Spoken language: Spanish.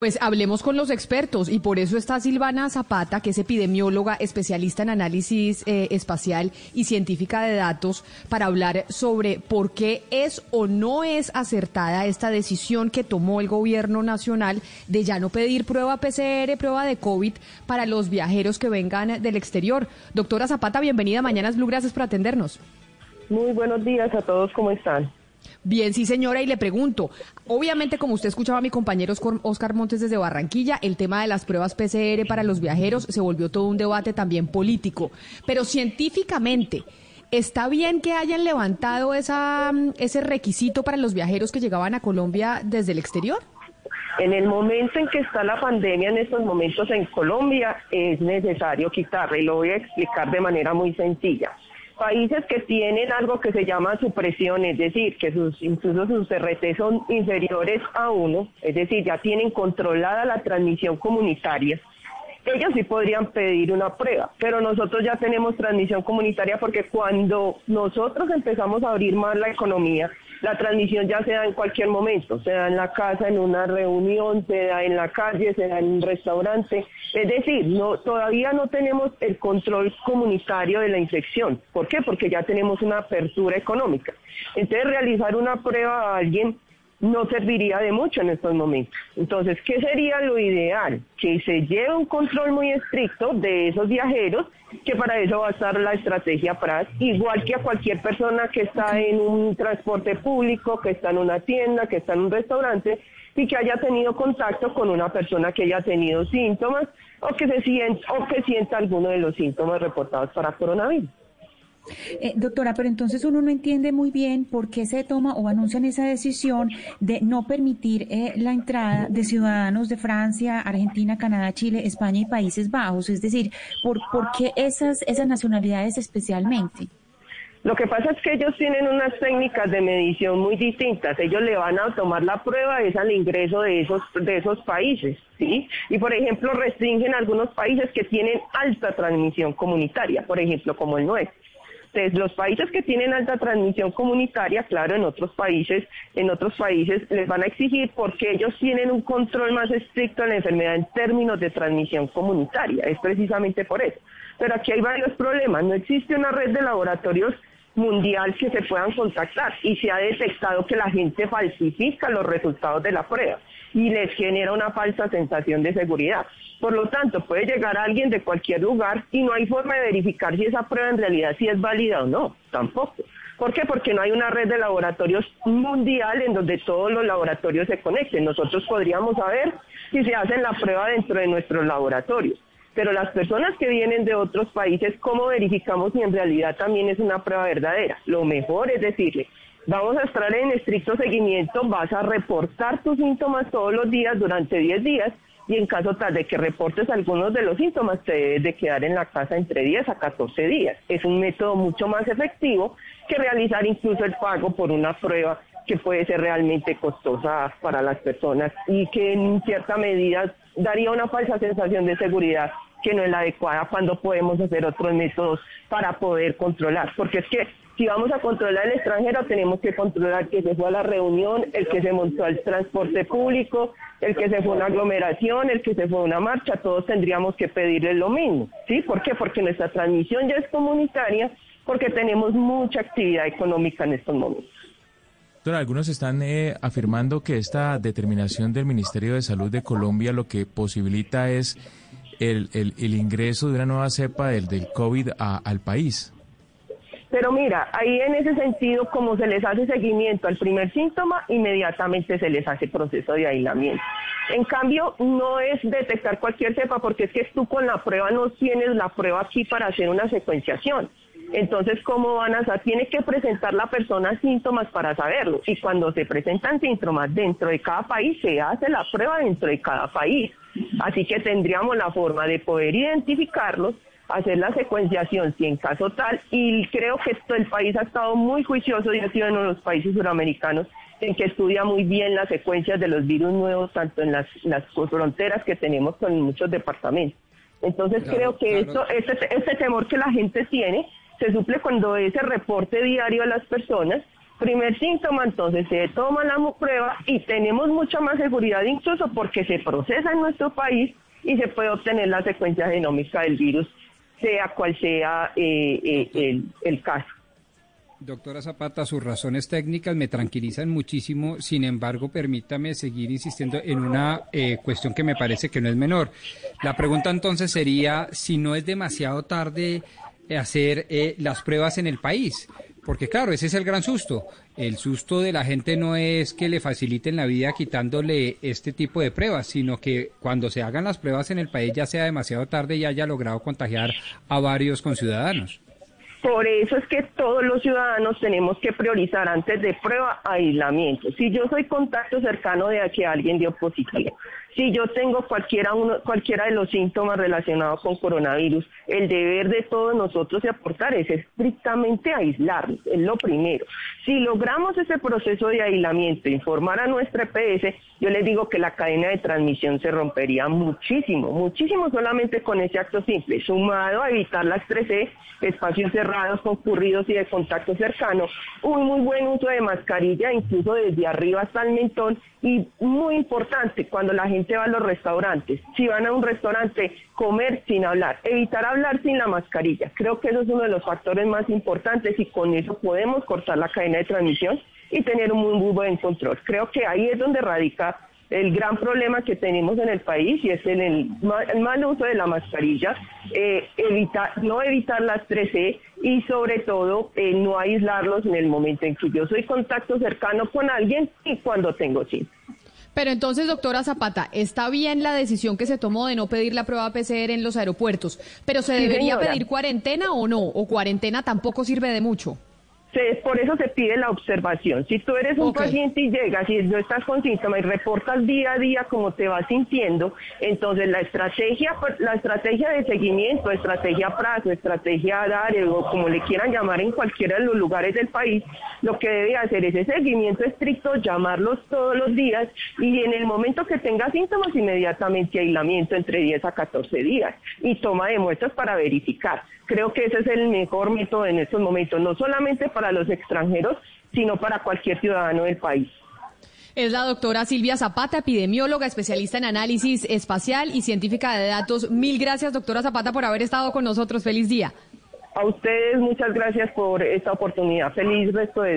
Pues hablemos con los expertos y por eso está Silvana Zapata, que es epidemióloga, especialista en análisis eh, espacial y científica de datos, para hablar sobre por qué es o no es acertada esta decisión que tomó el gobierno nacional de ya no pedir prueba PCR, prueba de COVID para los viajeros que vengan del exterior. Doctora Zapata, bienvenida Mañanas Blue, gracias por atendernos. Muy buenos días a todos, ¿cómo están? Bien, sí, señora, y le pregunto, obviamente, como usted escuchaba a mi compañero Oscar Montes desde Barranquilla, el tema de las pruebas PCR para los viajeros se volvió todo un debate también político, pero científicamente, ¿está bien que hayan levantado esa, ese requisito para los viajeros que llegaban a Colombia desde el exterior? En el momento en que está la pandemia, en estos momentos en Colombia, es necesario quitarla y lo voy a explicar de manera muy sencilla países que tienen algo que se llama supresión, es decir, que sus, incluso sus RT son inferiores a uno, es decir, ya tienen controlada la transmisión comunitaria, ellos sí podrían pedir una prueba, pero nosotros ya tenemos transmisión comunitaria porque cuando nosotros empezamos a abrir más la economía, la transmisión ya se da en cualquier momento, se da en la casa, en una reunión, se da en la calle, se da en un restaurante. Es decir, no, todavía no tenemos el control comunitario de la infección. ¿Por qué? Porque ya tenemos una apertura económica. Entonces, realizar una prueba a alguien no serviría de mucho en estos momentos. Entonces, ¿qué sería lo ideal? Que se lleve un control muy estricto de esos viajeros, que para eso va a estar la estrategia PRAS, igual que a cualquier persona que está en un transporte público, que está en una tienda, que está en un restaurante y que haya tenido contacto con una persona que haya tenido síntomas o que se sienta, o que sienta alguno de los síntomas reportados para coronavirus. Eh, doctora, pero entonces uno no entiende muy bien por qué se toma o anuncian esa decisión de no permitir eh, la entrada de ciudadanos de Francia, Argentina, Canadá, Chile, España y Países Bajos. Es decir, ¿por, por qué esas, esas nacionalidades especialmente? Lo que pasa es que ellos tienen unas técnicas de medición muy distintas. Ellos le van a tomar la prueba es al ingreso de esos de esos países, ¿sí? Y por ejemplo restringen algunos países que tienen alta transmisión comunitaria, por ejemplo como el nuestro. Los países que tienen alta transmisión comunitaria, claro, en otros países, en otros países les van a exigir porque ellos tienen un control más estricto de la enfermedad en términos de transmisión comunitaria. Es precisamente por eso. Pero aquí hay varios problemas. No existe una red de laboratorios mundial que se puedan contactar y se ha detectado que la gente falsifica los resultados de la prueba y les genera una falsa sensación de seguridad. Por lo tanto, puede llegar alguien de cualquier lugar y no hay forma de verificar si esa prueba en realidad sí es válida o no, tampoco. ¿Por qué? Porque no hay una red de laboratorios mundial en donde todos los laboratorios se conecten. Nosotros podríamos saber si se hacen la prueba dentro de nuestros laboratorios. Pero las personas que vienen de otros países, ¿cómo verificamos si en realidad también es una prueba verdadera? Lo mejor es decirle, vamos a estar en estricto seguimiento, vas a reportar tus síntomas todos los días durante 10 días y en caso tal de que reportes algunos de los síntomas, te debes de quedar en la casa entre 10 a 14 días. Es un método mucho más efectivo que realizar incluso el pago por una prueba que puede ser realmente costosa para las personas y que en cierta medida daría una falsa sensación de seguridad que no es la adecuada cuando podemos hacer otros métodos para poder controlar. Porque es que si vamos a controlar el extranjero, tenemos que controlar que se fue a la reunión, el que se montó al transporte público, el que se fue a una aglomeración, el que se fue a una marcha, todos tendríamos que pedirle lo mismo. ¿Sí? ¿Por qué? Porque nuestra transmisión ya es comunitaria, porque tenemos mucha actividad económica en estos momentos. Algunos están eh, afirmando que esta determinación del Ministerio de Salud de Colombia lo que posibilita es el, el, ingreso de una nueva cepa del, del COVID al país. Pero mira, ahí en ese sentido, como se les hace seguimiento al primer síntoma, inmediatamente se les hace proceso de aislamiento. En cambio, no es detectar cualquier cepa, porque es que tú con la prueba no tienes la prueba aquí para hacer una secuenciación. Entonces, ¿cómo van a saber? Tiene que presentar la persona síntomas para saberlo. Y cuando se presentan síntomas dentro de cada país, se hace la prueba dentro de cada país. Así que tendríamos la forma de poder identificarlos, hacer la secuenciación si en caso tal, y creo que esto el país ha estado muy juicioso y ha sido uno de los países suramericanos en que estudia muy bien las secuencias de los virus nuevos, tanto en las, fronteras que tenemos con muchos departamentos. Entonces creo que esto, ese, ese temor que la gente tiene se suple cuando ese reporte diario a las personas Primer síntoma, entonces se toma la prueba y tenemos mucha más seguridad incluso porque se procesa en nuestro país y se puede obtener la secuencia genómica del virus, sea cual sea eh, eh, el, el caso. Doctora Zapata, sus razones técnicas me tranquilizan muchísimo, sin embargo, permítame seguir insistiendo en una eh, cuestión que me parece que no es menor. La pregunta entonces sería si no es demasiado tarde hacer eh, las pruebas en el país. Porque claro, ese es el gran susto. El susto de la gente no es que le faciliten la vida quitándole este tipo de pruebas, sino que cuando se hagan las pruebas en el país ya sea demasiado tarde y haya logrado contagiar a varios conciudadanos. Por eso es que todos los ciudadanos tenemos que priorizar antes de prueba aislamiento. Si yo soy contacto cercano de que alguien dio positivo, si yo tengo cualquiera, uno, cualquiera de los síntomas relacionados con coronavirus, el deber de todos nosotros de aportar es estrictamente aislarnos, es lo primero. Si logramos ese proceso de aislamiento, informar a nuestra EPS, yo les digo que la cadena de transmisión se rompería muchísimo, muchísimo solamente con ese acto simple, sumado a evitar las 3E, espacios cerrados, concurridos y de contacto cercano, un muy buen uso de mascarilla, incluso desde arriba hasta el mentón, y muy importante, cuando la gente va a los restaurantes, si van a un restaurante, comer sin hablar, evitar hablar sin la mascarilla. Creo que eso es uno de los factores más importantes y con eso podemos cortar la cadena de transmisión y tener un muy, buen control. Creo que ahí es donde radica el gran problema que tenemos en el país y es el, mal uso de la mascarilla, eh, evitar, no evitar las 3C y sobre todo eh, no aislarlos en el momento en que yo soy contacto cercano con alguien y cuando tengo síntomas. Pero entonces, doctora Zapata, está bien la decisión que se tomó de no pedir la prueba PCR en los aeropuertos, pero ¿se debería pedir cuarentena o no? ¿O cuarentena tampoco sirve de mucho? Por eso se pide la observación. Si tú eres un paciente y llegas y no estás con síntomas y reportas día a día cómo te vas sintiendo, entonces la estrategia, la estrategia de seguimiento, estrategia prazo, estrategia DARE o como le quieran llamar en cualquiera de los lugares del país, lo que debe hacer es ese seguimiento estricto, llamarlos todos los días y en el momento que tenga síntomas inmediatamente aislamiento entre 10 a 14 días y toma de muestras para verificar. Creo que ese es el mejor método en estos momentos, no solamente para los extranjeros, sino para cualquier ciudadano del país. Es la doctora Silvia Zapata, epidemióloga, especialista en análisis espacial y científica de datos. Mil gracias, doctora Zapata, por haber estado con nosotros. Feliz día. A ustedes muchas gracias por esta oportunidad. Feliz resto de